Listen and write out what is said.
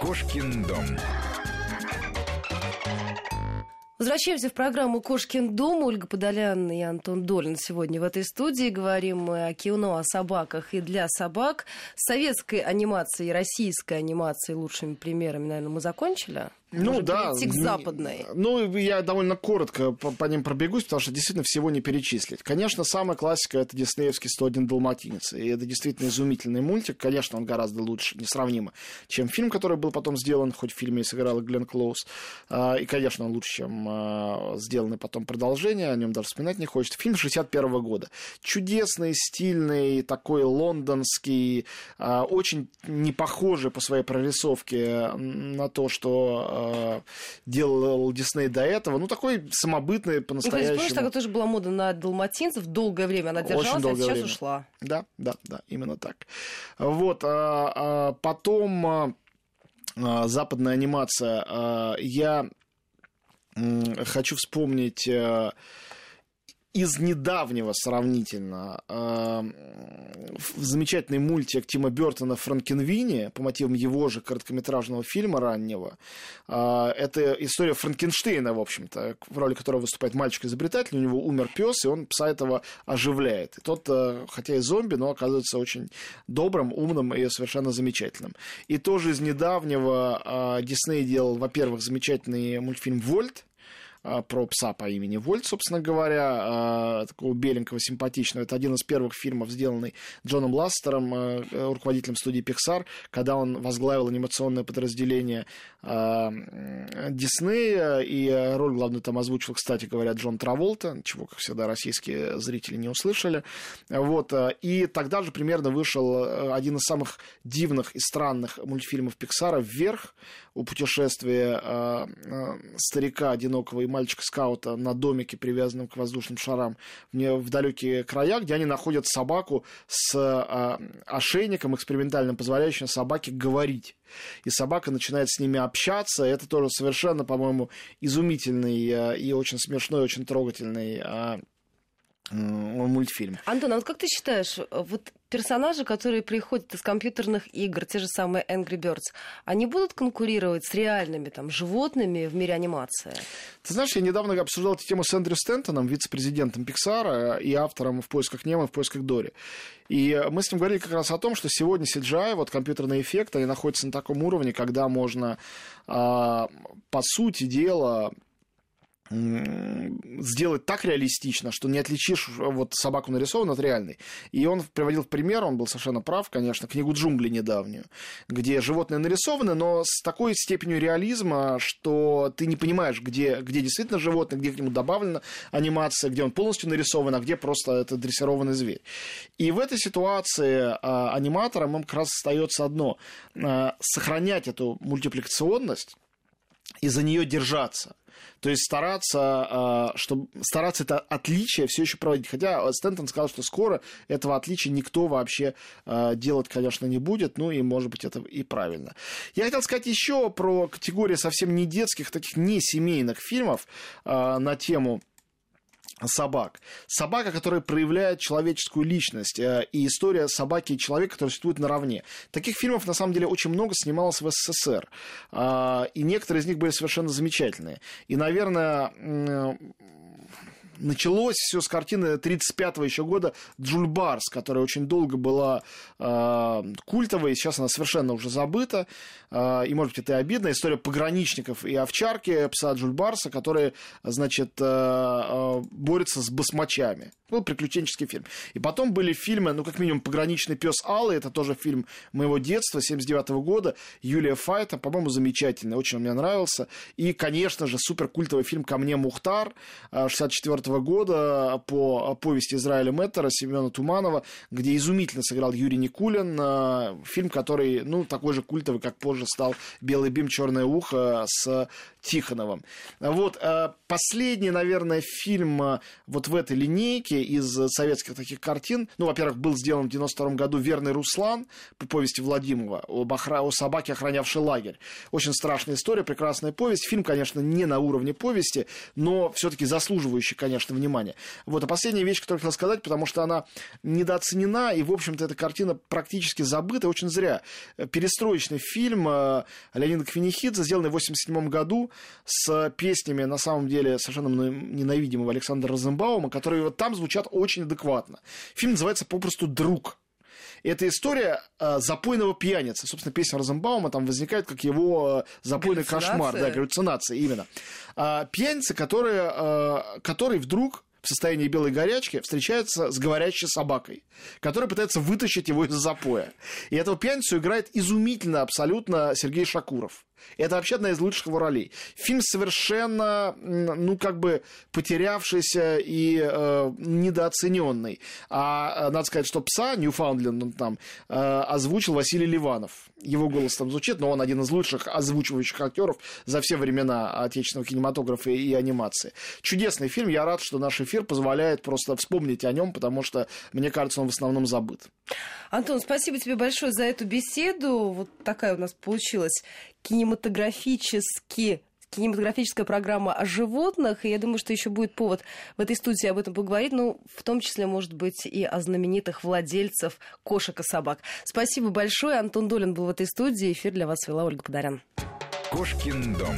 Кошкин дом. Возвращаемся в программу «Кошкин дом». Ольга Подолян и Антон Долин сегодня в этой студии. Говорим мы о кино, о собаках и для собак. С советской анимацией российской анимацией лучшими примерами, наверное, мы закончили. Ну Может, да. перейти к западной. Ну, я довольно коротко по, по ним пробегусь, потому что действительно всего не перечислить. Конечно, самая классика это диснеевский «101 Далматинец». И это действительно изумительный мультик. Конечно, он гораздо лучше, несравнимо, чем фильм, который был потом сделан, хоть в фильме и сыграл Глен Клоуз. А, И, конечно, он лучше, чем а, сделанное потом продолжение, о нем даже вспоминать не хочется. Фильм 61 года. Чудесный, стильный, такой лондонский, а, очень не похожий по своей прорисовке на то, что делал Дисней до этого. Ну, такой самобытный Ну, по-настоящему. помнишь, тогда тоже была мода на далматинцев. Долгое время она держалась, Очень а долгое сейчас время. ушла. Да, да, да, именно так. Вот, а, а, потом а, а, западная анимация. А, я хочу вспомнить а, из недавнего сравнительно а, замечательный мультик Тима Бертона «Франкенвини» по мотивам его же короткометражного фильма раннего. А, Это история Франкенштейна, в общем-то, в роли которого выступает мальчик-изобретатель. У него умер пес, и он пса этого оживляет. И тот, э, хотя и зомби, но оказывается очень добрым, умным и совершенно замечательным. И тоже из недавнего а, Дисней делал, во-первых, замечательный мультфильм «Вольт», про пса по имени Вольт, собственно говоря, а, такого беленького, симпатичного. Это один из первых фильмов, сделанный Джоном Ластером, а, э, руководителем студии Pixar, когда он возглавил анимационное подразделение а, Диснея, и роль главную там озвучил, кстати говоря, Джон Траволта, чего, как всегда, российские зрители не услышали. Вот, а, и тогда же примерно вышел э, один из самых дивных и странных мультфильмов Пиксара «Вверх», о путешествии э, э, старика одинокого и мальчика-скаута на домике, привязанном к воздушным шарам в, в далекие края, где они находят собаку с э, ошейником экспериментальным, позволяющим собаке говорить. И собака начинает с ними общаться. Это тоже совершенно, по-моему, изумительный э, и очень смешной, очень трогательный э, м, мультфильм. Антон, а вот как ты считаешь, вот персонажи, которые приходят из компьютерных игр, те же самые Angry Birds, они будут конкурировать с реальными там животными в мире анимации? Ты знаешь, я недавно обсуждал эту тему с Эндрю Стентоном, вице-президентом Пиксара и автором «В поисках Немо», «В поисках Дори». И мы с ним говорили как раз о том, что сегодня CGI, вот компьютерные эффекты, они находятся на таком уровне, когда можно, а, по сути дела, сделать так реалистично, что не отличишь вот собаку нарисованную от реальной. И он приводил пример, он был совершенно прав, конечно, книгу «Джунгли» недавнюю, где животные нарисованы, но с такой степенью реализма, что ты не понимаешь, где, где действительно животное, где к нему добавлена анимация, где он полностью нарисован, а где просто это дрессированный зверь. И в этой ситуации а, аниматорам им как раз остается одно а, сохранять эту мультипликационность и за нее держаться. То есть стараться, а, чтобы, стараться это отличие все еще проводить. Хотя Стентон сказал, что скоро этого отличия никто вообще а, делать, конечно, не будет. Ну и, может быть, это и правильно. Я хотел сказать еще про категорию совсем не детских, таких не семейных фильмов а, на тему собак. Собака, которая проявляет человеческую личность, э, и история собаки и человека, который существует наравне. Таких фильмов, на самом деле, очень много снималось в СССР, А, и некоторые из них были совершенно замечательные. И, наверное, началось все с картины 35 еще года Джуль Барс, которая очень долго была э, культовой, сейчас она совершенно уже забыта, э, и, может быть, это и обидно. История пограничников и овчарки, пса Джуль Барса, которые, значит, э, борются с басмачами. Ну, приключенческий фильм. И потом были фильмы, ну, как минимум, «Пограничный пес Аллы», это тоже фильм моего детства, 79 года, Юлия Файта, по-моему, замечательный, очень он мне нравился. И, конечно же, суперкультовый фильм «Ко мне Мухтар» 64 года по повести Израиля Мэттера, Семена Туманова, где изумительно сыграл Юрий Никулин. э, Фильм, который, ну, такой же культовый, как позже стал «Белый бим, черное ухо» с Тихоновым. Вот, э, последний, наверное, фильм вот в этой линейке из советских таких картин, ну, во-первых, был сделан в 92 году «Верный Руслан» по повести Владимирова об охра... о собаке, охранявшей лагерь. Очень страшная история, прекрасная повесть. Фильм, конечно, не на уровне повести, но все-таки заслуживающий, конечно, конечно, внимание. Вот, а последняя вещь, которую хотел сказать, потому что она недооценена, и, в общем-то, эта картина практически забыта, очень зря. Перестроечный фильм э, Леонида Квинихидзе, сделанный в 87 году, с песнями, на самом деле, совершенно ненавидимого Александра Розенбаума, которые вот там звучат очень адекватно. Фильм называется попросту «Друг». Это история э, запойного пьяницы. Собственно, песня Розенбаума там возникает как его э, запойный кошмар, да, галлюцинация именно. А, пьяница, который, э, который вдруг в состоянии белой горячки встречается с говорящей собакой, которая пытается вытащить его из запоя. И этого пьяницу играет изумительно абсолютно Сергей Шакуров. Это вообще одна из лучших его ролей. Фильм совершенно, ну, как бы потерявшийся и э, недооцененный. А надо сказать, что пса Ньюфаундленд он там э, озвучил Василий Ливанов. Его голос там звучит, но он один из лучших озвучивающих актеров за все времена отечественного кинематографа и анимации. Чудесный фильм. Я рад, что наш эфир позволяет просто вспомнить о нем, потому что, мне кажется, он в основном забыт. Антон, спасибо тебе большое за эту беседу. Вот такая у нас получилась кинематографически кинематографическая программа о животных, и я думаю, что еще будет повод в этой студии об этом поговорить, ну, в том числе, может быть, и о знаменитых владельцев кошек и собак. Спасибо большое. Антон Долин был в этой студии. Эфир для вас вела Ольга Подарян. Кошкин дом.